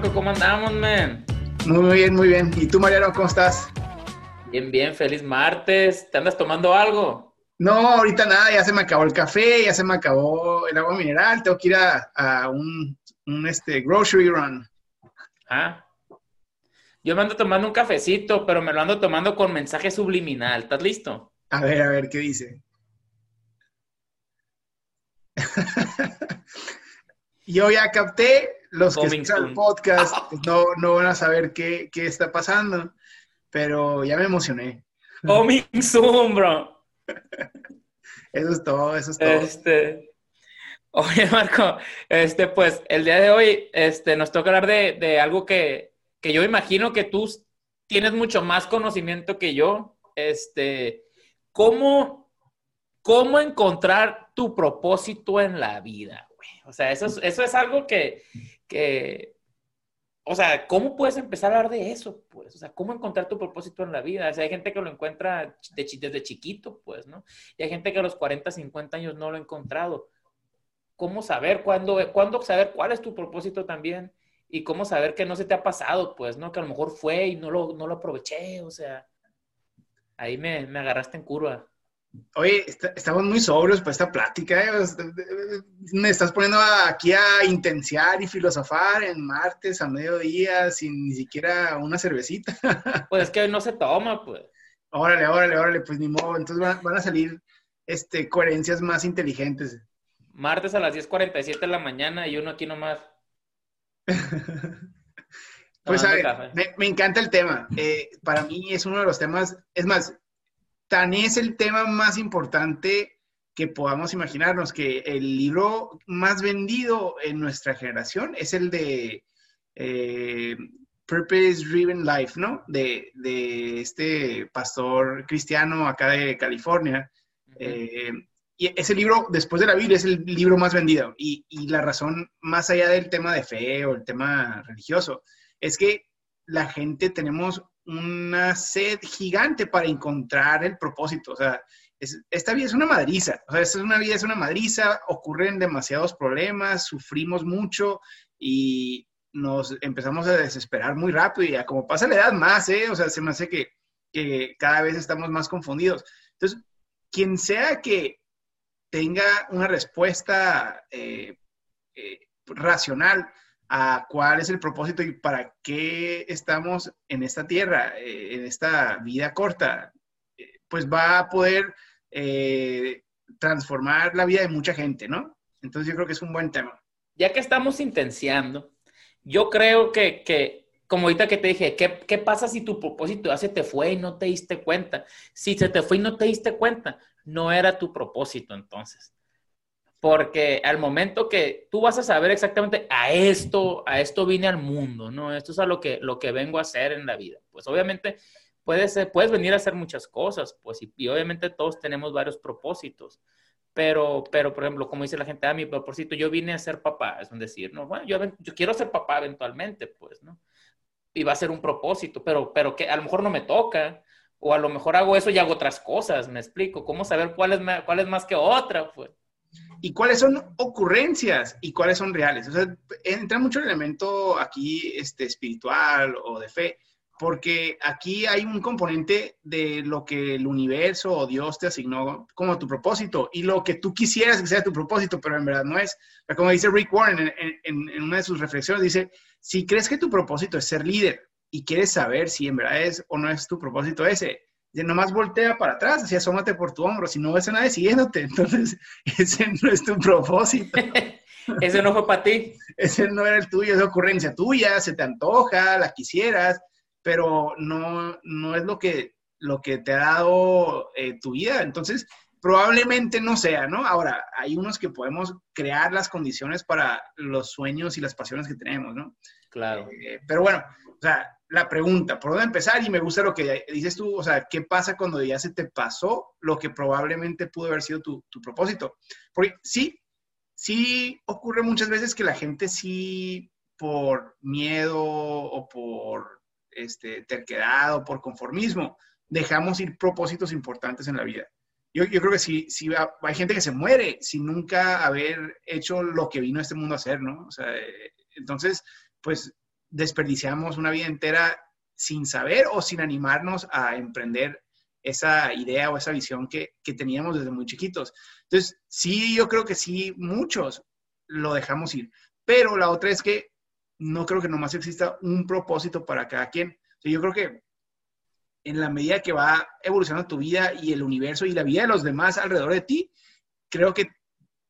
Marco? ¿Cómo andamos, man? Muy bien, muy bien. ¿Y tú, Mariano, cómo estás? Bien, bien, feliz martes. ¿Te andas tomando algo? No, ahorita nada, ya se me acabó el café, ya se me acabó el agua mineral, tengo que ir a, un, este, grocery run. Ah. Yo me ando tomando un cafecito, pero me lo ando tomando con mensaje subliminal. ¿Estás listo? A ver, a ver, ¿qué dice? Yo ya capté, los que escuchan el podcast pues, no, no van a saber qué, qué está pasando, pero ya me emocioné. Coming soon, bro. Eso es todo, eso es todo. Este, oye, Marco, este, pues el día de hoy este, nos toca hablar de, de algo que, que, yo imagino que tú tienes mucho más conocimiento que yo. Este, ¿cómo, cómo encontrar tu propósito en la vida? O sea, eso es, eso es algo que, que, o sea, ¿cómo puedes empezar a hablar de eso? Pues, o sea, ¿cómo encontrar tu propósito en la vida? O sea, hay gente que lo encuentra desde chiquito, pues, ¿no? Y hay gente que a los 40, 50 años no lo ha encontrado. ¿Cómo saber cuándo, cuándo saber cuál es tu propósito también? Y cómo saber que no se te ha pasado, pues, ¿no? Que a lo mejor fue y no lo, no lo aproveché, o sea, ahí me, me agarraste en curva. Oye, estamos muy sobrios para esta plática. ¿eh? Me estás poniendo aquí a intenciar y filosofar en martes a mediodía sin ni siquiera una cervecita. Pues es que no se toma, pues. Órale, órale, órale, pues ni modo. Entonces van, a salir este, coherencias más inteligentes. Martes a las 10.47 de la mañana y uno aquí nomás. pues a ver, me, encanta el tema. Eh, para mí es uno de los temas, es más, tan es el tema más importante que podamos imaginarnos, que el libro más vendido en nuestra generación es el de eh, Purpose Driven Life, ¿no? De, este pastor cristiano acá de California. Eh, y ese libro, después de la Biblia, es el libro más vendido. Y, y, la razón, más allá del tema de fe o el tema religioso, es que la gente tenemos una sed gigante para encontrar el propósito. O sea, esta vida es una madriza. O sea, esta es una vida es una madriza, ocurren demasiados problemas, sufrimos mucho y nos empezamos a desesperar muy rápido y ya como pasa la edad más, ¿eh? O sea, se me hace que, que cada vez estamos más confundidos. Entonces, quien sea que tenga una respuesta eh, eh, racional a cuál es el propósito y para qué estamos en esta tierra, eh, en esta vida corta, eh, pues va a poder eh, transformar la vida de mucha gente, ¿no? Entonces yo creo que es un buen tema. Ya que estamos intenciando, yo creo que, que como ahorita que te dije, ¿qué, ¿qué, pasa si tu propósito ya se te fue y no te diste cuenta? Si se te fue y no te diste cuenta, no era tu propósito entonces porque al momento que tú vas a saber exactamente a esto, a esto vine al mundo, ¿no? Esto es a lo que, lo que vengo a hacer en la vida. Pues obviamente puedes, puedes venir a hacer muchas cosas, pues y, obviamente todos tenemos varios propósitos. Pero, pero, por ejemplo, como dice la gente, a ah, mi propósito, yo vine a ser papá, es decir, ¿no? Bueno, yo, yo quiero ser papá eventualmente, pues, ¿no? Y va a ser un propósito, pero, pero que a lo mejor no me toca, o a lo mejor hago eso y hago otras cosas, me explico. ¿Cómo saber cuál es, cuál es más que otra, pues? Y cuáles son ocurrencias y cuáles son reales. O sea, entra mucho el elemento aquí este, espiritual o de fe, porque aquí hay un componente de lo que el universo o Dios te asignó como tu propósito y lo que tú quisieras que sea tu propósito, pero en verdad no es. Como dice Rick Warren en, en una de sus reflexiones, dice, si crees que tu propósito es ser líder y quieres saber si en verdad es o no es tu propósito ese, nomás voltea para atrás, así asómate por tu hombro, si no ves a nadie siguiéndote, entonces ese no es tu propósito. ese no fue para ti. Ese no era el tuyo, es ocurrencia tuya, se te antoja, la quisieras, pero no, no es lo que, lo que te ha dado eh, tu vida. Entonces, probablemente no sea, ¿no? Ahora, hay unos que podemos crear las condiciones para los sueños y las pasiones que tenemos, ¿no? Claro. Eh, pero bueno, o sea, la pregunta, ¿por dónde empezar? Y me gusta lo que dices tú, o sea, ¿qué pasa cuando ya se te pasó lo que probablemente pudo haber sido tu, propósito? Porque sí, sí ocurre muchas veces que la gente sí, por miedo o por este, terquedad o por conformismo, dejamos ir propósitos importantes en la vida. Yo, yo creo que sí, sí, hay gente que se muere sin nunca haber hecho lo que vino a este mundo a hacer, ¿no? O sea, entonces, pues desperdiciamos una vida entera sin saber o sin animarnos a emprender esa idea o esa visión que, que, teníamos desde muy chiquitos. Entonces, sí, yo creo que sí, muchos lo dejamos ir. Pero la otra es que no creo que nomás exista un propósito para cada quien. yo creo que en la medida que va evolucionando tu vida y el universo y la vida de los demás alrededor de ti, creo que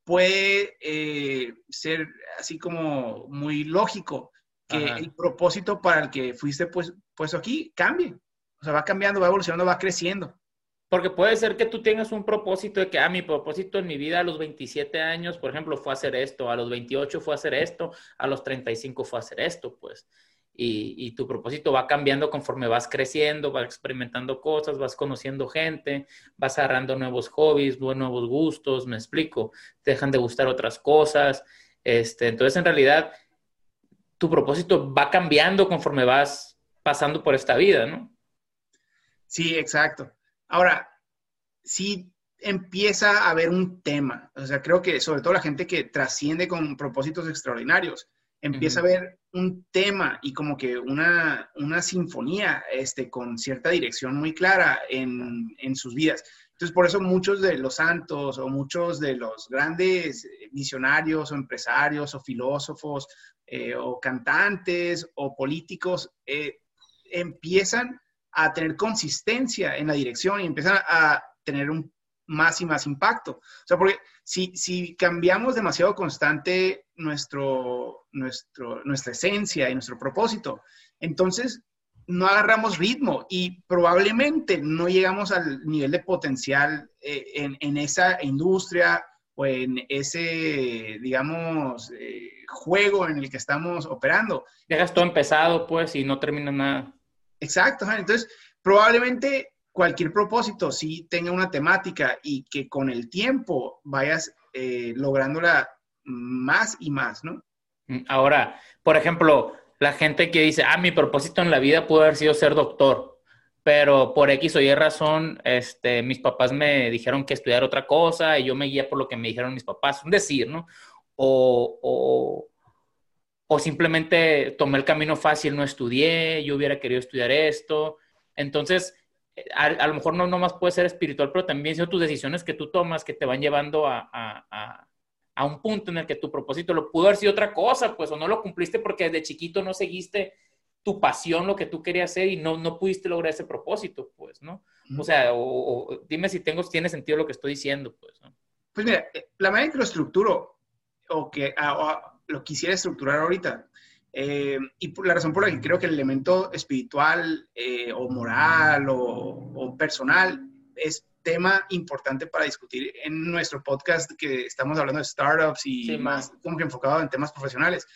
puede eh, ser así como muy lógico que el propósito para el que fuiste pues, puesto aquí cambie. O sea, va cambiando, va evolucionando, va creciendo. Porque puede ser que tú tengas un propósito de que, ah, mi propósito en mi vida a los 27 años, por ejemplo, fue hacer esto, a los 28 fue hacer esto, a los 35 fue hacer esto, pues. Y, tu propósito va cambiando conforme vas creciendo, vas experimentando cosas, vas conociendo gente, vas agarrando nuevos hobbies, nuevos gustos, me explico, te dejan de gustar otras cosas. Este, entonces, en realidad, tu propósito va cambiando conforme vas pasando por esta vida, ¿no? Sí, exacto. Ahora, sí empieza a haber un tema, o sea, creo que sobre todo la gente que trasciende con propósitos extraordinarios, empieza a ver un tema y como que una, una sinfonía este, con cierta dirección muy clara en, en, sus vidas. Entonces, por eso muchos de los santos o muchos de los grandes visionarios o empresarios o filósofos eh, o cantantes o políticos eh, empiezan a tener consistencia en la dirección y empiezan a tener un más y más impacto. O sea, porque si, si cambiamos demasiado constante nuestro, nuestro, nuestra esencia y nuestro propósito, entonces no agarramos ritmo y probablemente no llegamos al nivel de potencial eh, en, en, esa industria o en ese, digamos, eh, juego en el que estamos operando. Dejas todo empezado, pues, y no termina nada. Exacto, entonces probablemente cualquier propósito sí tenga una temática y que con el tiempo vayas eh, lográndola más y más, ¿no? Mm, ahora, por ejemplo, la gente que dice, ah, mi propósito en la vida pudo haber sido ser doctor, pero por X o Y razón, este, mis papás me dijeron que estudiar otra cosa y yo me guía por lo que me dijeron mis papás, un decir, ¿no? O, o, o simplemente tomé el camino fácil, no estudié, yo hubiera querido estudiar esto. Entonces, eh, a, lo mejor no nomás puede ser espiritual, pero también son tus decisiones que tú tomas que te van llevando a, a, a, un punto en el que tu propósito lo pudo haber sido otra cosa, pues, o no lo cumpliste porque desde chiquito no seguiste tu pasión, lo que tú querías hacer y no, no pudiste lograr ese propósito, pues, ¿no? O sea, o, dime si tengo, tiene sentido lo que estoy diciendo, pues, ¿no? Pues mira, eh, la manera en que lo estructuro, o que lo quisiera estructurar ahorita, eh, y la razón por la que creo que el elemento espiritual eh, o moral o, personal es tema importante para discutir en nuestro podcast que estamos hablando de startups y más como que enfocado en temas profesionales.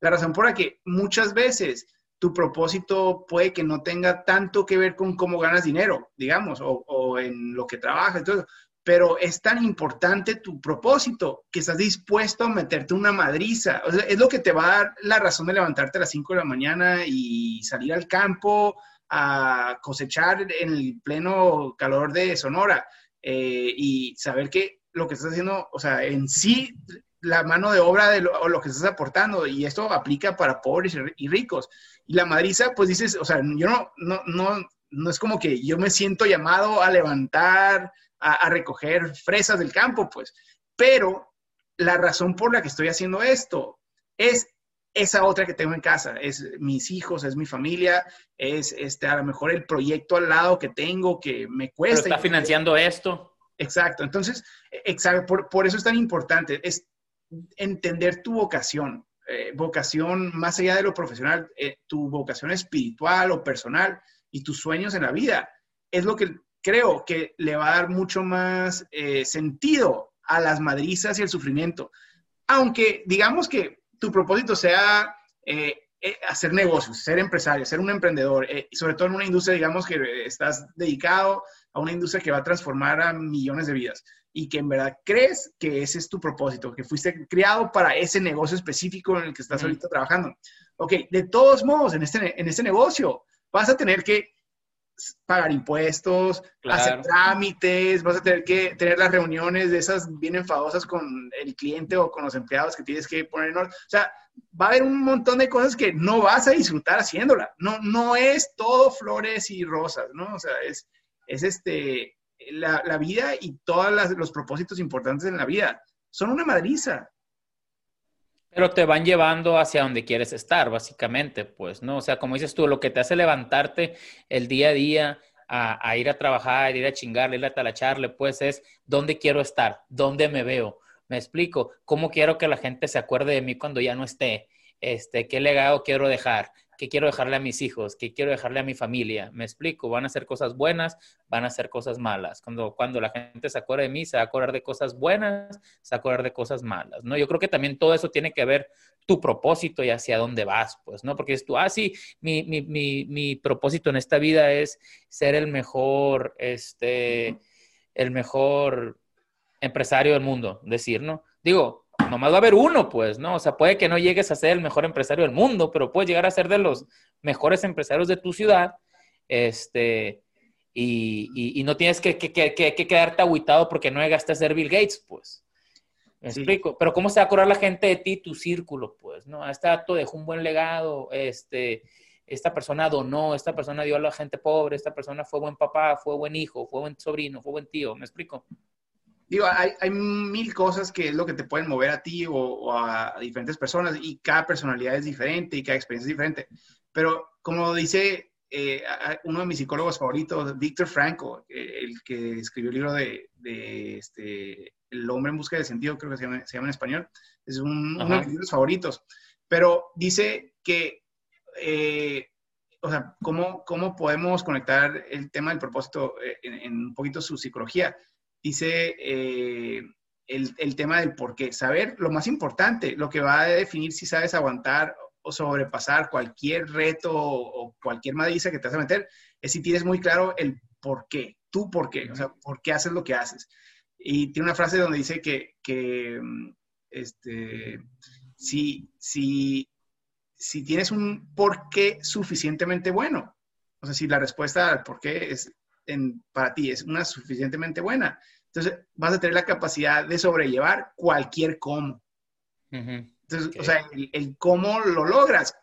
La razón por la que muchas veces tu propósito puede que no tenga tanto que ver con cómo ganas dinero, digamos, o, o en lo que trabajas. Entonces, pero es tan importante tu propósito que estás dispuesto a meterte una madriza. O sea, es lo que te va a dar la razón de levantarte a las 5 de la mañana y salir al campo a cosechar en el pleno calor de Sonora eh, y saber que lo que estás haciendo, o sea, en sí, la mano de obra de lo, lo que estás aportando, y esto aplica para pobres y ricos. Y la madriza, pues dices, o sea, yo no, no, no, no es como que yo me siento llamado a levantar a, recoger fresas del campo, pues. Pero la razón por la que estoy haciendo esto es esa otra que tengo en casa, es mis hijos, es mi familia, es este, a lo mejor el proyecto al lado que tengo que me cuesta. está financiando esto. Exacto, entonces, exacto, por, eso es tan importante, es entender tu vocación, eh, vocación más allá de lo profesional, eh, tu vocación espiritual o personal y tus sueños en la vida. Es lo que creo que le va a dar mucho más eh, sentido a las madrizas y el sufrimiento. Aunque digamos que tu propósito sea eh, eh, hacer negocios, ser empresario, ser un emprendedor, y sobre todo en una industria, digamos que estás dedicado a una industria que va a transformar a millones de vidas y que en verdad crees que ese es tu propósito, que fuiste criado para ese negocio específico en el que estás ahorita trabajando. Ok, de todos modos, en este, en este negocio vas a tener que pagar impuestos, hacer trámites, vas a tener que tener las reuniones de esas bien enfadosas con el cliente o con los empleados que tienes que poner en orden. O sea, va a haber un montón de cosas que no vas a disfrutar haciéndola. No, no es todo flores y rosas, ¿no? O sea, es, es este, la, la vida y todos los propósitos importantes en la vida son una madriza. Pero te van llevando hacia donde quieres estar, básicamente, pues, ¿no? O sea, como dices tú, lo que te hace levantarte el día a día a, ir a trabajar, ir a chingarle, ir a talacharle, pues es dónde quiero estar, dónde me veo. Me explico, cómo quiero que la gente se acuerde de mí cuando ya no esté, este, qué legado quiero dejar, qué quiero dejarle a mis hijos, qué quiero dejarle a mi familia. Me explico, van a ser cosas buenas, van a ser cosas malas. Cuando, cuando la gente se acuerde de mí, se va a acordar de cosas buenas, se va a acordar de cosas malas, ¿no? Yo creo que también todo eso tiene que ver tu propósito y hacia dónde vas, pues, ¿no? Porque es tú, ah, sí, mi, mi, mi, mi propósito en esta vida es ser el mejor, este, el mejor empresario del mundo, decir, ¿no? Digo, nomás va a haber uno, pues, ¿no? O sea, puede que no llegues a ser el mejor empresario del mundo, pero puedes llegar a ser de los mejores empresarios de tu ciudad, este, y, no tienes que, quedarte aguitado porque no llegaste a ser Bill Gates, pues. ¿Me explico? Pero ¿cómo se va a acordar la gente de ti, tu círculo, pues, ¿no? Este dato dejó un buen legado, este, esta persona donó, esta persona dio a la gente pobre, esta persona fue buen papá, fue buen hijo, fue buen sobrino, fue buen tío, ¿me explico? Digo, hay, hay, mil cosas que es lo que te pueden mover a ti o, a, diferentes personas y cada personalidad es diferente y cada experiencia es diferente. Pero como dice eh, uno de mis psicólogos favoritos, Víctor Franco, el que escribió el libro de, de este, El hombre en busca de sentido, creo que se llama, se llama en español, es uno de mis libros favoritos. Pero dice que, eh, o sea, ¿cómo, ¿cómo podemos conectar el tema del propósito eh, en, en un poquito su psicología? Dice eh, el, tema del por qué. Saber lo más importante, lo que va a definir si sabes aguantar o sobrepasar cualquier reto o, cualquier madriza que te vas a meter, es si tienes muy claro el por qué, tú por qué, o sea, por qué haces lo que haces. Y tiene una frase donde dice que, que mm, este, si, si, si tienes un por qué suficientemente bueno, o sea, si la respuesta al por qué es para ti es una suficientemente buena, entonces vas a tener la capacidad de sobrellevar cualquier cómo. Entonces, o sea, el, cómo lo logras,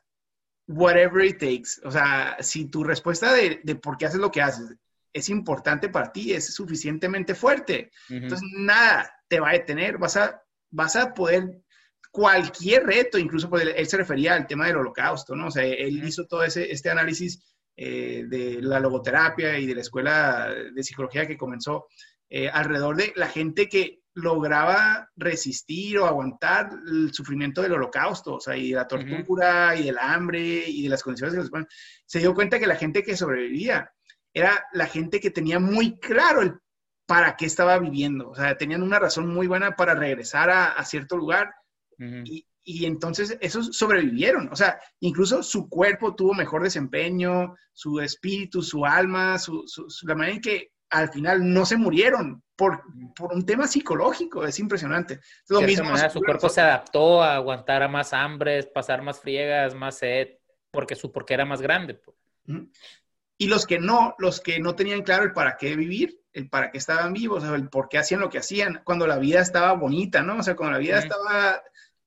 whatever it takes. O sea, si tu respuesta de, por qué haces lo que haces es importante para ti, es suficientemente fuerte, entonces nada te va a detener, vas a, vas a poder cualquier reto, incluso pues, él, se refería al tema del holocausto, ¿no? O sea, él hizo todo ese, este análisis eh, de la logoterapia y de la escuela de psicología que comenzó eh, alrededor de la gente que lograba resistir o aguantar el sufrimiento del holocausto, o sea, y de la tortura y del hambre y de las condiciones que les Se dio cuenta que la gente que sobrevivía era la gente que tenía muy claro el para qué estaba viviendo, o sea, tenían una razón muy buena para regresar a, cierto lugar y, y entonces esos sobrevivieron, o sea, incluso su cuerpo tuvo mejor desempeño, su espíritu, su alma, su, la manera en que al final no se murieron por, por un tema psicológico, es impresionante. Lo mismo, su cuerpo se adaptó a aguantar a más hambres, pasar más friegas, más sed, porque su porque era más grande. Pues. Y los que no, los que no tenían claro el para qué vivir, el para qué estaban vivos, el por qué hacían lo que hacían, cuando la vida estaba bonita, ¿no? O sea, cuando la vida estaba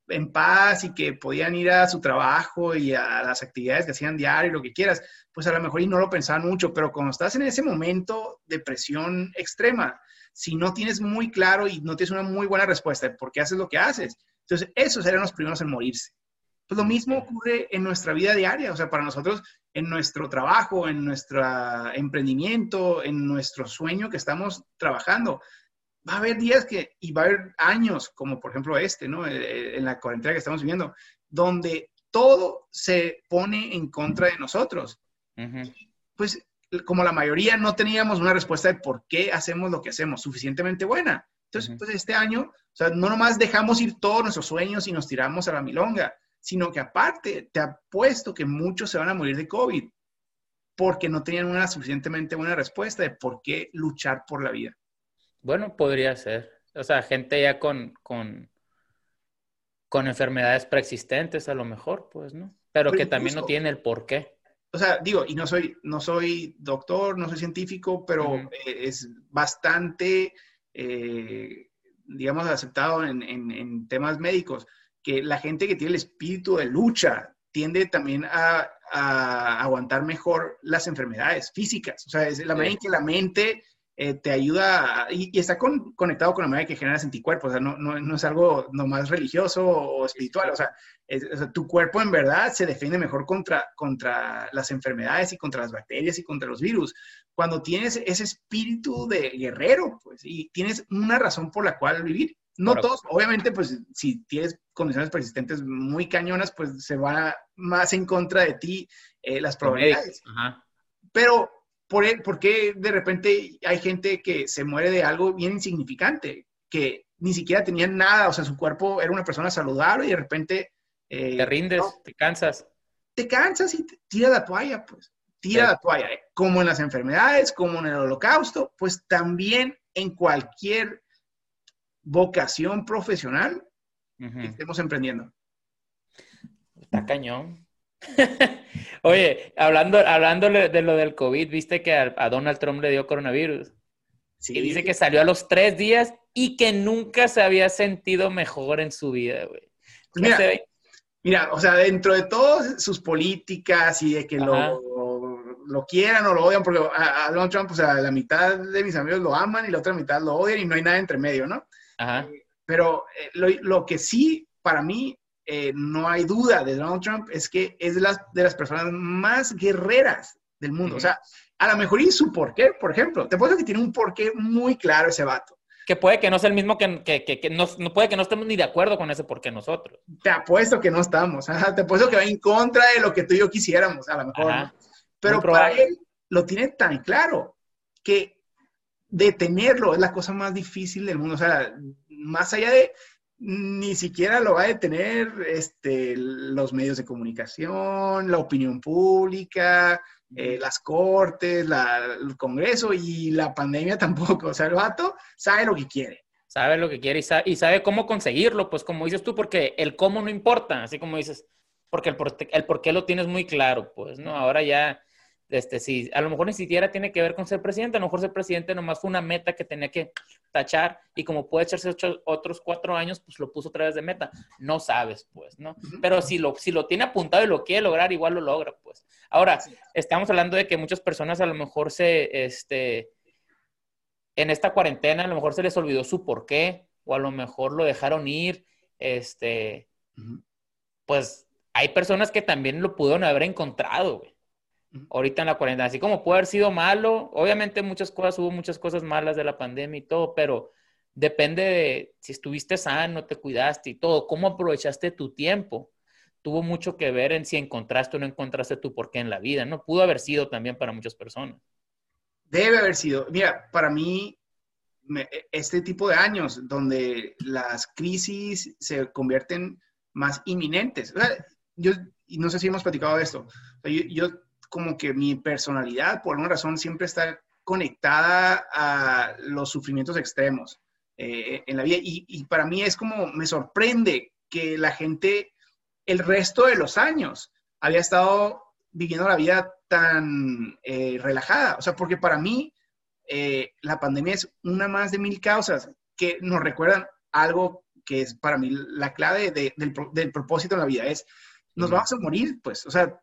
en paz y que podían ir a su trabajo y a las actividades que hacían diario, lo que quieras, pues a lo mejor y no lo pensaban mucho, pero cuando estás en ese momento de presión extrema, si no tienes muy claro y no tienes una muy buena respuesta de por qué haces lo que haces, entonces esos eran los primeros en morirse. Pues lo mismo ocurre en nuestra vida diaria, o sea, para nosotros, en nuestro trabajo, en nuestro emprendimiento, en nuestro sueño que estamos trabajando va a haber días que, y va a haber años, como por ejemplo este, ¿no? Eh, eh, en la cuarentena que estamos viviendo, donde todo se pone en contra de nosotros. Pues como la mayoría no teníamos una respuesta de por qué hacemos lo que hacemos suficientemente buena. Entonces, pues este año, o sea, no nomás dejamos ir todos nuestros sueños y nos tiramos a la milonga, sino que aparte te apuesto que muchos se van a morir de COVID porque no tenían una suficientemente buena respuesta de por qué luchar por la vida. Bueno, podría ser. O sea, gente ya con, con, con enfermedades preexistentes a lo mejor, pues, ¿no? Pero, que también no tiene el por qué. O sea, digo, y no soy, no soy doctor, no soy científico, pero eh, es bastante, eh, digamos, aceptado en, en, temas médicos que la gente que tiene el espíritu de lucha tiende también a, aguantar mejor las enfermedades físicas. O sea, es la manera en que la mente eh, te ayuda y, está conectado con la manera que generas anticuerpos. O sea, no, no, no es algo nomás religioso o espiritual. O sea, tu cuerpo en verdad se defiende mejor contra, contra las enfermedades y contra las bacterias y contra los virus. Cuando tienes ese espíritu de guerrero, pues, y tienes una razón por la cual vivir. No todos, obviamente, pues si tienes condiciones persistentes muy cañonas, pues se va más en contra de ti eh, las probabilidades. Pero ¿por, ¿por qué de repente hay gente que se muere de algo bien insignificante? Que ni siquiera tenía nada, o sea, su cuerpo era una persona saludable y de repente... Eh, te rindes, te cansas. Te cansas y te tira la toalla, pues. Tira la toalla. Eh. Como en las enfermedades, como en el holocausto, pues también en cualquier vocación profesional que estemos emprendiendo. Está cañón. Oye, hablando, hablando de lo del COVID, viste que a, Donald Trump le dio coronavirus. Sí. Y dice que salió a los tres días y que nunca se había sentido mejor en su vida, güey. Mira, mira, o sea, dentro de todas sus políticas y de que lo, lo, quieran o lo odian, porque a, Donald Trump, o sea, la mitad de mis amigos lo aman y la otra mitad lo odian y no hay nada entre medio, ¿no? Ajá. Eh, pero eh, lo, lo, que sí, para mí, eh, no hay duda de Donald Trump es que es de las, de las personas más guerreras del mundo. O sea, a lo mejor y su porqué, por ejemplo. Te puedo que tiene un porqué muy claro ese vato. Que puede que no sea el mismo que, que, que, no, puede que no estemos ni de acuerdo con ese porqué nosotros. Te apuesto que no estamos. te apuesto que va en contra de lo que tú y yo quisiéramos, a lo mejor. Pero para él lo tiene tan claro que detenerlo es la cosa más difícil del mundo. O sea, más allá de ni siquiera lo va a detener este, los medios de comunicación, la opinión pública, eh, las cortes, el Congreso y la pandemia tampoco. O sea, el vato sabe lo que quiere. Sabe lo que quiere y sabe, cómo conseguirlo, pues como dices tú, porque el cómo no importa, así como dices, porque el el por qué lo tienes muy claro, pues, ¿no? Ahora ya este, sí, a lo mejor ni siquiera tiene que ver con ser presidente, a lo mejor ser presidente nomás fue una meta que tenía que tachar y como puede echarse otros cuatro años, pues lo puso otra vez de meta. No sabes, pues, ¿no? Pero si lo, si lo tiene apuntado y lo quiere lograr, igual lo logra, pues. Ahora, estamos hablando de que muchas personas a lo mejor se, este, en esta cuarentena, a lo mejor se les olvidó su porqué o a lo mejor lo dejaron ir, este, pues hay personas que también lo pudieron haber encontrado, güey ahorita en la cuarentena. Así como puede haber sido malo, obviamente muchas cosas, hubo muchas cosas malas de la pandemia y todo, pero depende de si estuviste sano, te cuidaste y todo, cómo aprovechaste tu tiempo. Tuvo mucho que ver en si encontraste o no encontraste tu porqué en la vida, ¿no? Pudo haber sido también para muchas personas. Debe haber sido. Mira, para mí, este tipo de años donde las crisis se convierten más inminentes. yo, no sé si hemos platicado de esto. yo, yo como que mi personalidad, por alguna razón, siempre está conectada a los sufrimientos extremos eh, en la vida. Y, para mí es como, me sorprende que la gente el resto de los años había estado viviendo la vida tan eh, relajada. O sea, porque para mí eh, la pandemia es una más de mil causas que nos recuerdan algo que es para mí la clave del, del, propósito en la vida. Es, nos vamos a morir, pues. O sea,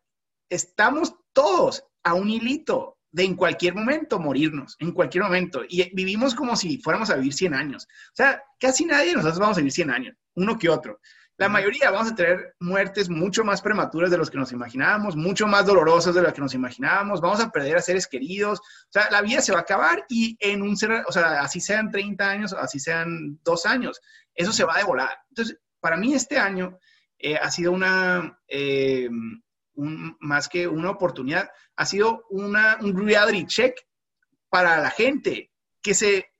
estamos todos a un hilito de en cualquier momento morirnos, en cualquier momento. Y vivimos como si fuéramos a vivir 100 años. O sea, casi nadie de nosotros vamos a vivir 100 años, uno que otro. La mayoría vamos a tener muertes mucho más prematuras de los que nos imaginábamos, mucho más dolorosas de las que nos imaginábamos, vamos a perder a seres queridos, o sea, la vida se va a acabar y en un, o sea, así sean 30 años, así sean dos años, eso se va a devorar. Entonces, para mí este año eh, ha sido una, eh, más que una oportunidad, ha sido una, un reality check para la gente que, se,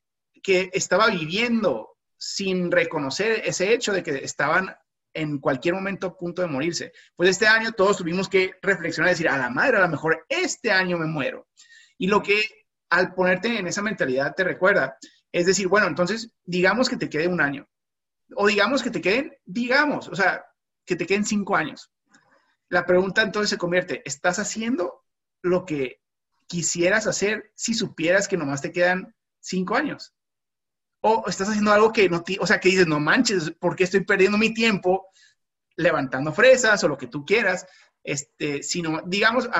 que estaba viviendo sin reconocer ese hecho de que estaban en cualquier momento a punto de morirse. Pues este año todos tuvimos que reflexionar y decir, a la madre, a lo mejor este año me muero. Y lo que al ponerte en esa mentalidad te recuerda es decir, bueno, entonces digamos que te quede un año. O digamos que te queden, digamos, o sea, que te queden cinco años la pregunta entonces se convierte, ¿estás haciendo lo que quisieras hacer si supieras que nomás te quedan cinco años? O estás haciendo algo que no, o sea, que dices, no manches, ¿por qué estoy perdiendo mi tiempo levantando fresas o lo que tú quieras, este, sino, digamos,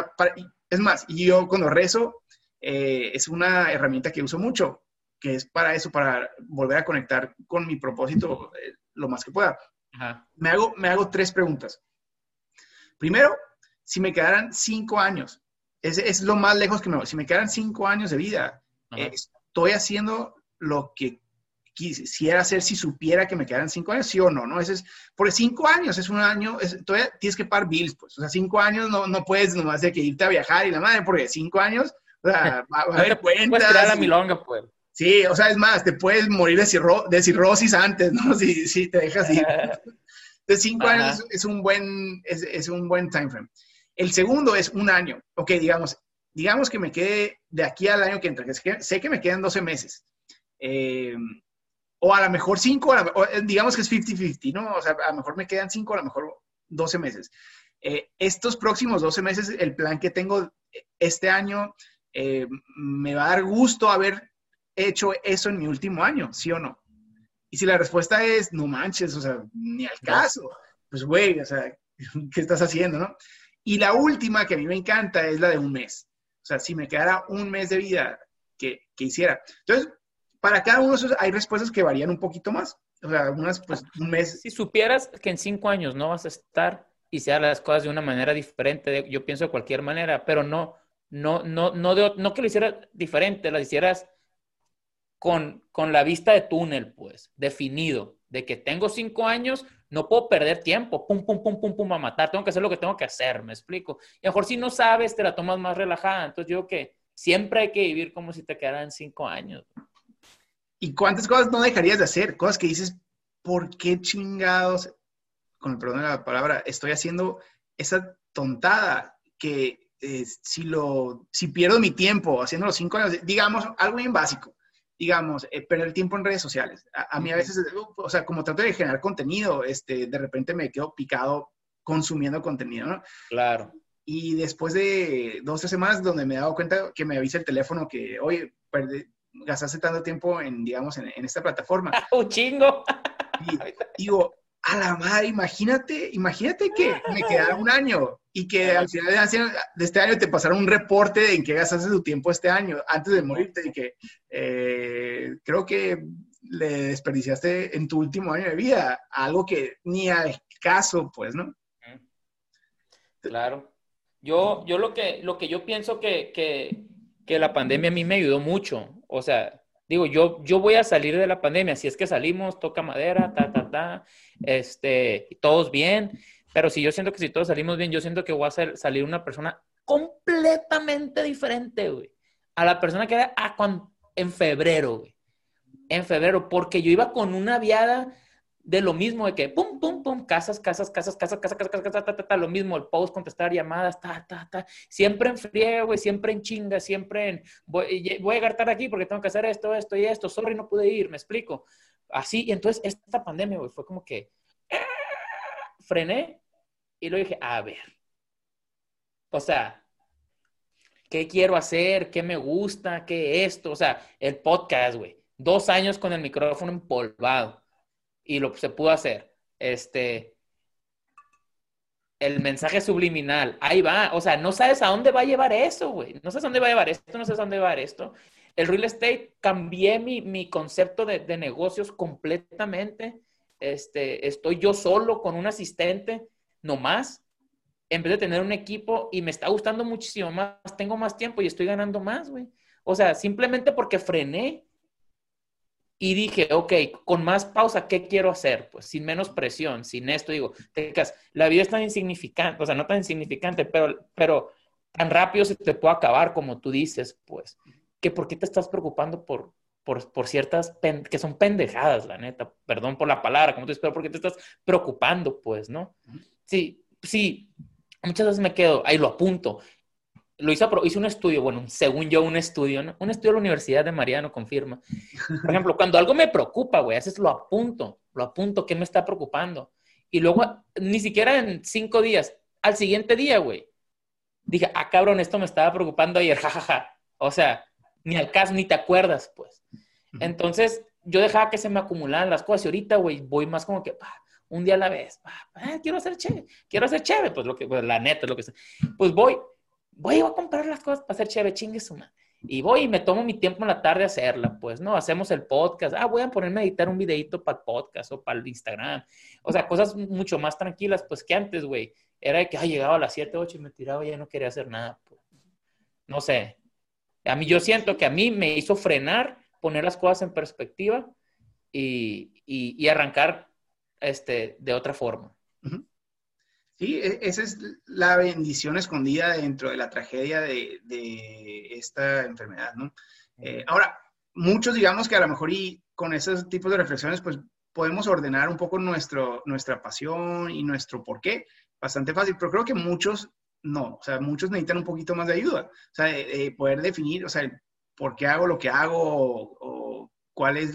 es más, yo cuando rezo, eh, es una herramienta que uso mucho, que es para eso, para volver a conectar con mi propósito eh, lo más que pueda. Me, hago, me hago tres preguntas. Primero, si me quedaran cinco años, es, es lo más lejos que me voy, si me quedaran cinco años de vida, estoy haciendo lo que quisiera hacer si supiera que me quedaran cinco años, sí o no, ¿no? Ese es, porque cinco años es un año, todavía tienes que pagar bills, pues, o sea, cinco años no, no puedes nomás de que irte a viajar y la madre, porque cinco años, o sea, va, a haber cuentas. Puedes la milonga, pues. Sí, o sea, es más, te puedes morir de, de cirrosis antes, ¿no? Si, si te dejas ir. De cinco años es, un buen, es, es un buen time frame. El segundo es un año. Ok, digamos, digamos que me quede de aquí al año que entra, que sé que me quedan 12 meses. Eh, o a lo mejor 5, eh, digamos que es 50-50, ¿no? O sea, a lo mejor me quedan 5, a lo mejor 12 meses. Eh, estos próximos 12 meses, el plan que tengo este año, me va a dar gusto haber hecho eso en mi último año, ¿sí o no? Y si la respuesta es, no manches, o sea, ni al caso, pues güey, o sea, ¿qué estás haciendo, no? Y la última que a mí me encanta es la de un mes. O sea, si me quedara un mes de vida que, que hiciera. Entonces, para cada uno de esos hay respuestas que varían un poquito más. O sea, algunas, pues, un mes. Si supieras que en cinco años no vas a estar y se las cosas de una manera diferente, yo pienso de cualquier manera, pero no, no, no, no, no que lo hicieras diferente, lo hicieras con, con la vista de túnel, pues, definido, de que tengo cinco años, no puedo perder tiempo, pum, pum, pum, pum, pum, a matar, tengo que hacer lo que tengo que hacer, me explico. Y a lo mejor si no sabes, te la tomas más relajada. Entonces yo que siempre hay que vivir como si te quedaran cinco años. ¿Y cuántas cosas no dejarías de hacer? Cosas que dices, ¿por qué chingados, con el perdón de la palabra, estoy haciendo esa tontada que eh, si, lo, si pierdo mi tiempo haciendo los cinco años, digamos, algo bien básico digamos, eh, perder tiempo en redes sociales. A, mí a veces, o sea, como trato de generar contenido, este, de repente me quedo picado consumiendo contenido, ¿no? Claro. Y después de dos tres semanas donde me he dado cuenta que me avisa el teléfono que, oye, gastaste tanto tiempo en, digamos, en, esta plataforma. ¡Un chingo! Y digo, a la madre, imagínate, imagínate que me quedara un año y que al final de este año te pasara un reporte de en qué gastaste tu tiempo este año, antes de morirte, y que eh, creo que le desperdiciaste en tu último año de vida algo que ni al caso, pues, ¿no? Claro. Yo, yo lo que, lo que yo pienso que, que, que la pandemia a mí me ayudó mucho, o sea, digo, yo, yo voy a salir de la pandemia, si es que salimos, toca madera, ta, ta, ta, este, todos bien, pero si yo siento que si todos salimos bien, yo siento que voy a salir una persona completamente diferente, güey, a la persona que era en febrero, güey, en febrero, porque yo iba con una viada de lo mismo de que pum, pum, pum, casas, casas, casas, casas, casas, casas, casas, ta, ta, ta, ta, lo mismo, el post, contestar llamadas, ta, ta, ta, siempre en friega, güey, siempre en chinga, siempre en voy, voy a llegar tarde aquí porque tengo que hacer esto, esto y esto, sorry, no pude ir, me explico. Así, y entonces esta pandemia, güey, fue como que ah", frené y luego dije, a ver, o sea, ¿qué quiero hacer? ¿Qué me gusta? ¿Qué esto? O sea, el podcast, güey, dos años con el micrófono empolvado y lo se pudo hacer. Este, el mensaje subliminal, ahí va, o sea, no sabes a dónde va a llevar eso, güey, no sabes a dónde va a llevar esto, no sabes a dónde va a llevar esto. El real estate, cambié mi, mi concepto de, de, negocios completamente, este, estoy yo solo con un asistente, no más, en vez de tener un equipo y me está gustando muchísimo más, tengo más tiempo y estoy ganando más, güey. O sea, simplemente porque frené y dije, ok, con más pausa, ¿qué quiero hacer? Pues sin menos presión, sin esto, digo, la vida es tan insignificante, o sea, no tan insignificante, pero, pero tan rápido se te puede acabar como tú dices, pues, que por qué te estás preocupando por, por, ciertas, que son pendejadas, la neta, perdón por la palabra, como tú dices, pero ¿por qué te estás preocupando, pues, no? Sí, sí, muchas veces me quedo, ahí lo apunto, lo hice, hice un estudio, bueno, según yo, un estudio, ¿no? un estudio de la Universidad de Mariano confirma. Por ejemplo, cuando algo me preocupa, güey, a veces lo apunto, lo apunto, ¿qué me está preocupando? Y luego, ni siquiera en cinco días, al siguiente día, güey, dije, ah, cabrón, esto me estaba preocupando ayer, jajaja. O sea, ni al caso, ni te acuerdas, pues. Entonces, yo dejaba que se me acumularan las cosas y ahorita, güey, voy más como que, un día a la vez. Ah, quiero hacer chévere, quiero hacer chévere, pues lo que, pues, la neta es lo que sea. Pues voy, voy a comprar las cosas para hacer chévere, chingue su madre. Y voy y me tomo mi tiempo en la tarde a hacerla, pues, ¿no? Hacemos el podcast. Ah, voy a ponerme a editar un videito para el podcast o para el Instagram. O sea, cosas mucho más tranquilas, pues, que antes, güey. Era de que, ah, llegaba a las 7, 8 y me tiraba y ya no quería hacer nada. Pues. No sé. A mí, yo siento que a mí me hizo frenar, poner las cosas en perspectiva y, y, arrancar este, de otra forma. Sí, e, esa es la bendición escondida dentro de la tragedia de, esta enfermedad, ¿no? Eh, ahora, muchos digamos que a lo mejor y con esos tipos de reflexiones, pues podemos ordenar un poco nuestro, nuestra pasión y nuestro porqué, bastante fácil, pero creo que muchos no, o sea, muchos necesitan un poquito más de ayuda, o sea, poder definir, o sea, por qué hago lo que hago o, cuál es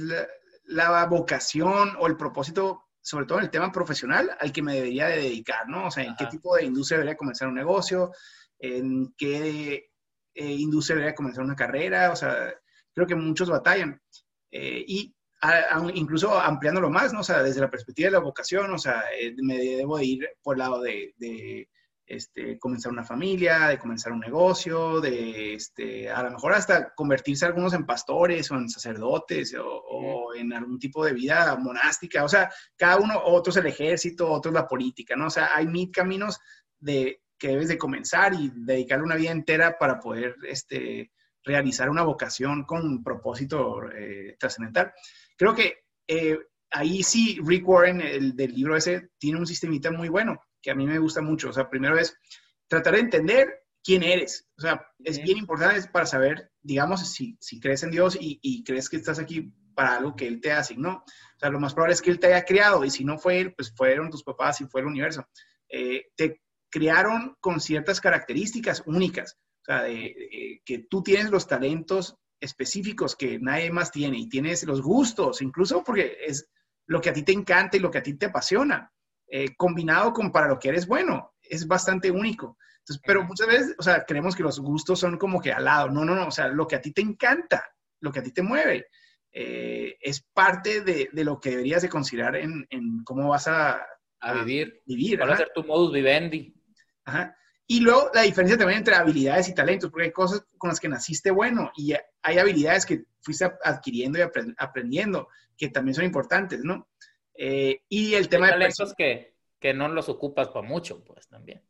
la, vocación o el propósito sobre todo en el tema profesional, al que me debería de dedicar, ¿no? O sea, en qué tipo de industria debería comenzar un negocio, en qué eh, industria debería comenzar una carrera, o sea, creo que muchos batallan. Eh, y incluso ampliándolo más, ¿no? O sea, desde la perspectiva de la vocación, o sea, eh, me debo de ir por el lado de este, comenzar una familia, de comenzar un negocio, de este, a lo mejor hasta convertirse algunos en pastores o en sacerdotes o, en algún tipo de vida monástica. O sea, cada uno, otros el ejército, otros la política, ¿no? O sea, hay mil caminos de, que debes de comenzar y dedicarle una vida entera para poder este, realizar una vocación con un propósito eh, trascendental. Creo que eh, ahí sí Rick Warren, el del libro ese, tiene un sistemita muy bueno que a mí me gusta mucho. O sea, primero es tratar de entender quién eres. O sea, es bien importante para saber, digamos, si, si crees en Dios y, crees que estás aquí para algo que Él te asignó. O sea, lo más probable es que Él te haya creado y si no fue Él, pues fueron tus papás y fue el universo. Eh, te crearon con ciertas características únicas. O sea, que tú tienes los talentos específicos que nadie más tiene y tienes los gustos, incluso porque es lo que a ti te encanta y lo que a ti te apasiona. Eh, combinado con para lo que eres bueno. Es bastante único. Entonces, pero muchas veces, o sea, creemos que los gustos son como que al lado. No, no, no. O sea, lo que a ti te encanta, lo que a ti te mueve, eh, es parte de, lo que deberías de considerar en, cómo vas a, vivir. vivir a ser tu modus vivendi. Ajá. Y luego la diferencia también entre habilidades y talentos, porque hay cosas con las que naciste bueno y hay habilidades que fuiste adquiriendo y aprendiendo que también son importantes, ¿no? Eh, y el tema hay talentos que, que no los ocupas para mucho, pues también.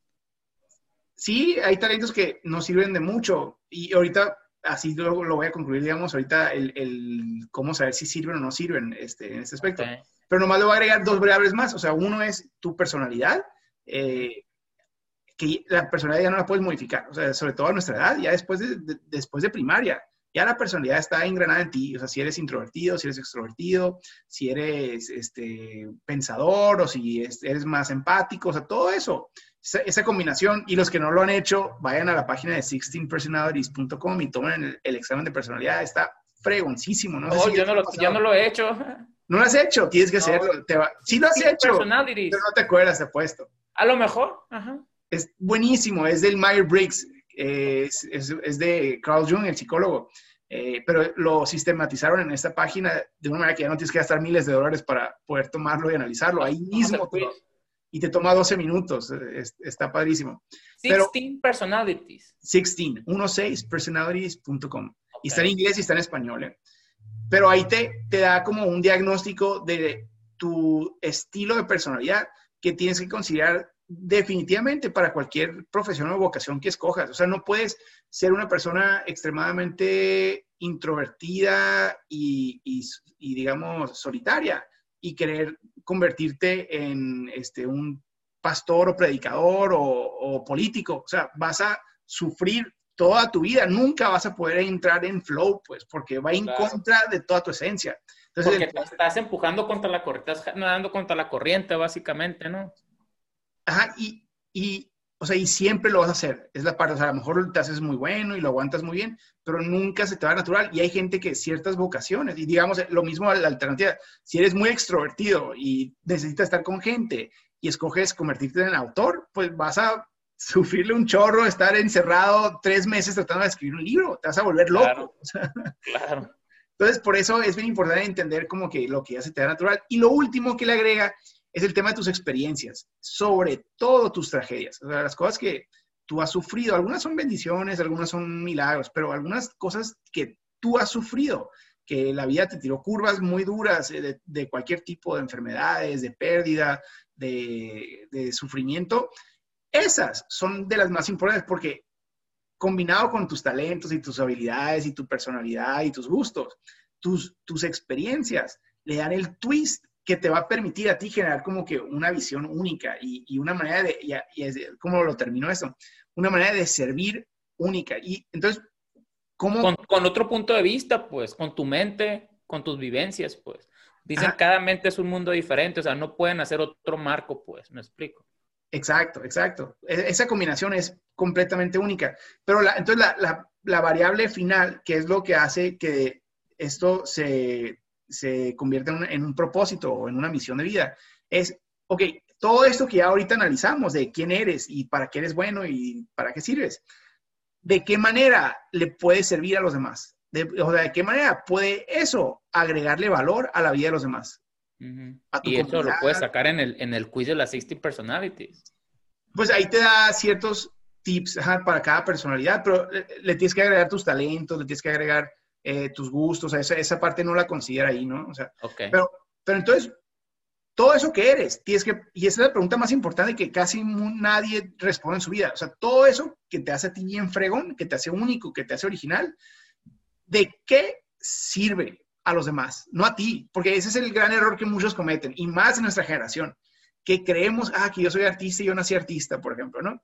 Sí, hay talentos que no sirven de mucho. Y ahorita, así lo, lo voy a concluir, digamos, ahorita el, el, cómo saber si sirven o no sirven este, en este aspecto. Pero nomás le voy a agregar dos variables más. O sea, uno es tu personalidad, eh, que la personalidad ya no la puedes modificar. O sea, sobre todo a nuestra edad, ya después de después de primaria ya la personalidad está engranada en ti, o sea, si eres introvertido, si eres extrovertido, si eres este, pensador o si eres más empático, o sea, todo eso, esa, combinación, y los que no lo han hecho, vayan a la página de 16personalities.com y tomen el, examen de personalidad, está fregoncísimo, ¿no? yo, no lo, he hecho. No lo has hecho, tienes que hacerlo. Te sí lo has hecho, pero no te acuerdas, te puesto. A lo mejor, Ajá. Es buenísimo, es del Es, es, de Carl Jung, el psicólogo. Eh, pero lo sistematizaron en esta página de una manera que ya no tienes que gastar miles de dólares para poder tomarlo y analizarlo. Ahí mismo. y te toma 12 minutos. está padrísimo. 16 personalities. 16, 16personalities.com. Y está en inglés y está en español. ¿eh? Pero ahí te, te da como un diagnóstico de tu estilo de personalidad que tienes que considerar definitivamente para cualquier profesión o vocación que escojas. O sea, no puedes ser una persona extremadamente introvertida y, digamos, solitaria y querer convertirte en este, un pastor o predicador o, político. O sea, vas a sufrir toda tu vida, nunca vas a poder entrar en flow, pues, porque va en contra de toda tu esencia. Entonces, porque estás empujando contra la corriente, estás nadando contra la corriente, básicamente, ¿no? Ajá, y, y, o sea, y siempre lo vas a hacer. Es la parte, o sea, a lo mejor te haces muy bueno y lo aguantas muy bien, pero nunca se te va natural. Y hay gente que ciertas vocaciones, y digamos, lo mismo a la alternativa, si eres muy extrovertido y necesitas estar con gente y escoges convertirte en autor, pues vas a sufrirle un chorro, estar encerrado tres meses tratando de escribir un libro, te vas a volver loco. Claro, Entonces, por eso es bien importante entender como que lo que ya se te da natural. Y lo último que le agrega es el tema de tus experiencias, sobre todo tus tragedias, o sea, las cosas que tú has sufrido. Algunas son bendiciones, algunas son milagros, pero algunas cosas que tú has sufrido, que la vida te tiró curvas muy duras eh, de, cualquier tipo de enfermedades, de pérdida, de, de, sufrimiento, esas son de las más importantes porque combinado con tus talentos y tus habilidades y tu personalidad y tus gustos, tus, tus experiencias le dan el twist que te va a permitir a ti generar como que una visión única y, una manera de, y, ¿cómo lo termino eso? Una manera de servir única. Y entonces, ¿cómo? Con, otro punto de vista, pues, con tu mente, con tus vivencias, pues. Dicen, cada mente es un mundo diferente, o sea, no pueden hacer otro marco, pues, me explico. Exacto, exacto. E, esa combinación es completamente única. Pero la, entonces la, la variable final, que es lo que hace que esto se se convierte en un, propósito o en una misión de vida. Es, ok, todo esto que ya ahorita analizamos de quién eres y para qué eres bueno y para qué sirves, ¿de qué manera le puede servir a los demás? De, o sea, ¿de qué manera puede eso agregarle valor a la vida de los demás? y eso lo puedes sacar en el, en el quiz de las 60 personalities. Pues ahí te da ciertos tips para cada personalidad, pero le, tienes que agregar tus talentos, le tienes que agregar eh, tus gustos, esa, esa parte no la considera ahí, ¿no? O sea, pero, pero entonces, todo eso que eres, tienes que, y esa es la pregunta más importante que casi nadie responde en su vida, o sea, todo eso que te hace a ti bien fregón, que te hace único, que te hace original, ¿de qué sirve a los demás? No a ti, porque ese es el gran error que muchos cometen, y más en nuestra generación, que creemos, ah, que yo soy artista y yo nací artista, por ejemplo, ¿no?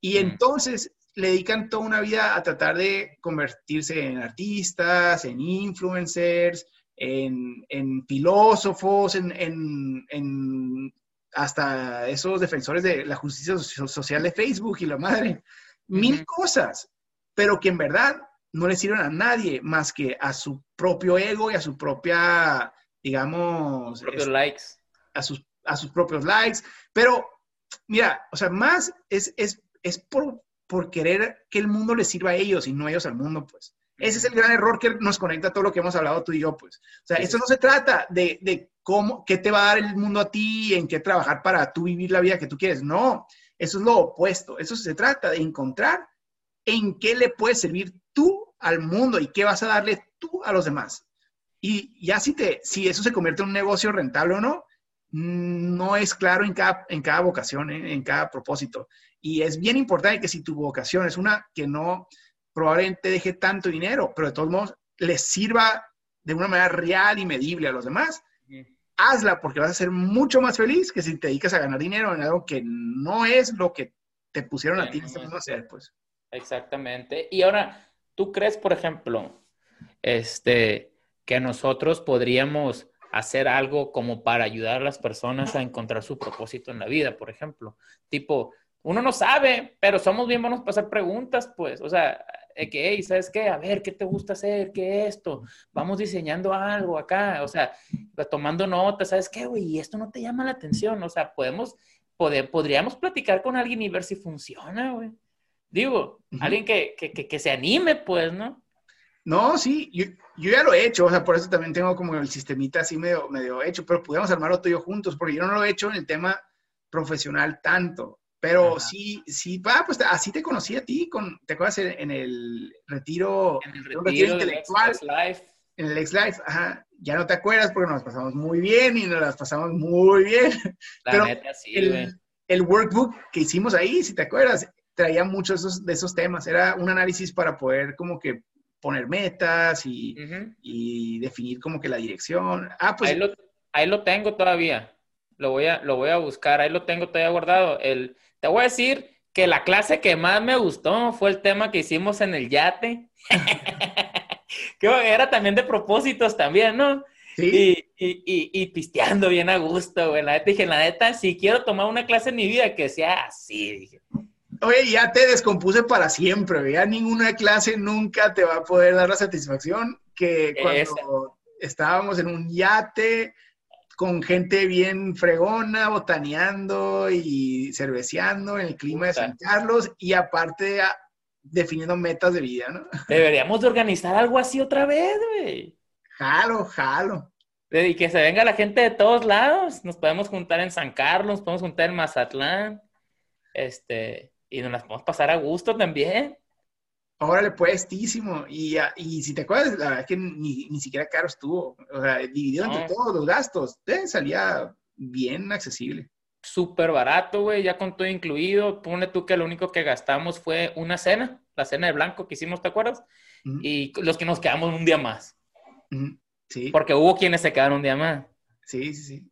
Y entonces le dedican toda una vida a tratar de convertirse en artistas, en influencers, en, filósofos, en, hasta esos defensores de la justicia social de Facebook y la madre. Mil cosas, pero que en verdad no le sirven a nadie más que a su propio ego y a su propia, digamos... propios likes. A sus, a sus propios likes. Pero, mira, o sea, más es, es, es por por querer que el mundo les sirva a ellos y no ellos al mundo, pues. Ese es el gran error que nos conecta a todo lo que hemos hablado tú y yo, pues. O sea, esto no se trata de, de, cómo, qué te va a dar el mundo a ti, en qué trabajar para tú vivir la vida que tú quieres. No, eso es lo opuesto. Eso se trata de encontrar en qué le puedes servir tú al mundo y qué vas a darle tú a los demás. Y ya si, te, si eso se convierte en un negocio rentable o no, no es claro en cada, en cada vocación, ¿eh? en cada propósito. Y es bien importante que si tu vocación es una que no probablemente deje tanto dinero, pero de todos modos les sirva de una manera real y medible a los demás, hazla porque vas a ser mucho más feliz que si te dedicas a ganar dinero en algo que no es lo que te pusieron a ti hacer, pues. Exactamente. Y ahora, ¿tú crees, por ejemplo, este, que nosotros podríamos hacer algo como para ayudar a las personas a encontrar su propósito en la vida, por ejemplo? Tipo, uno no sabe, pero somos bien buenos para hacer preguntas, pues, o sea, que, hey, ¿sabes qué? A ver, ¿qué te gusta hacer? ¿Qué es esto? Vamos diseñando algo acá, o sea, tomando notas, ¿sabes qué, güey? Y esto no te llama la atención, o sea, podemos, podríamos platicar con alguien y ver si funciona, güey. Digo, alguien que, que, que, se anime, pues, ¿no? No, sí, yo, yo, ya lo he hecho, o sea, por eso también tengo como el sistemita así medio, medio hecho, pero pudiéramos armarlo tú y yo juntos, porque yo no lo he hecho en el tema profesional tanto. Pero sí, sí, va, pues así te conocí a ti, con, ¿te acuerdas en, el retiro, en el retiro, intelectual? En el Ex Life, ajá. Ya no te acuerdas porque nos pasamos muy bien y nos las pasamos muy bien. La Pero neta, sí, el, el, workbook que hicimos ahí, si te acuerdas, traía muchos de esos, temas. Era un análisis para poder como que poner metas y, y definir como que la dirección. Ah, pues. Ahí lo, ahí lo tengo todavía. Lo voy, a, lo voy a buscar. Ahí lo tengo todavía guardado. El, te voy a decir que la clase que más me gustó fue el tema que hicimos en el yate. que era también de propósitos también, ¿no? Sí. Y, y, y, pisteando bien a gusto, güey. La neta dije, la neta, si quiero tomar una clase en mi vida que sea así, dije. Oye, ya te descompuse para siempre. Ya ninguna clase nunca te va a poder dar la satisfacción que cuando estábamos en un yate con gente bien fregona, botaneando y cerveceando en el clima de San Carlos y aparte definiendo metas de vida, ¿no? Deberíamos de organizar algo así otra vez, güey. Jalo, jalo. Y que se venga la gente de todos lados. Nos podemos juntar en San Carlos, nos podemos juntar en Mazatlán. Este, y nos las podemos pasar a gusto también. Órale, puestísimo. Y, y si te acuerdas, la verdad es que ni, ni siquiera caro estuvo. O sea, dividido entre todos los gastos, te salía bien accesible. Súper barato, güey, ya con todo incluido. Pone tú que lo único que gastamos fue una cena, la cena de blanco que hicimos, ¿te acuerdas? Y los que nos quedamos un día más. Sí. Porque hubo quienes se quedaron un día más. Sí, sí, sí.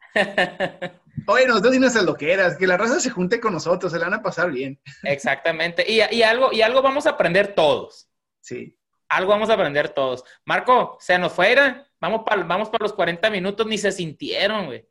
Oye, nosotros dinos lo que eras, que la raza se junte con nosotros, se la van a pasar bien. Exactamente. Y, y, algo, y algo vamos a aprender todos. Sí. Algo vamos a aprender todos. Marco, se nos fuera. Vamos para vamos para los 40 minutos, ni se sintieron, güey.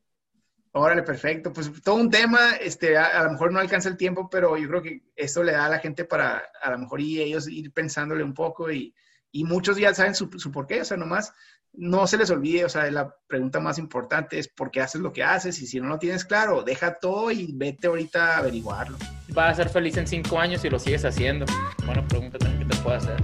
Órale, perfecto. Pues todo un tema, este, a, lo mejor no alcanza el tiempo, pero yo creo que esto le da a la gente para a lo mejor y ellos ir pensándole un poco y, y muchos ya saben su, su porqué, o sea, nomás no se les olvide, o sea, la pregunta más importante es por qué haces lo que haces y si no lo tienes claro, deja todo y vete ahorita a averiguarlo. Vas a ser feliz en cinco años si lo sigues haciendo. Buena pregunta también que te puedo hacer.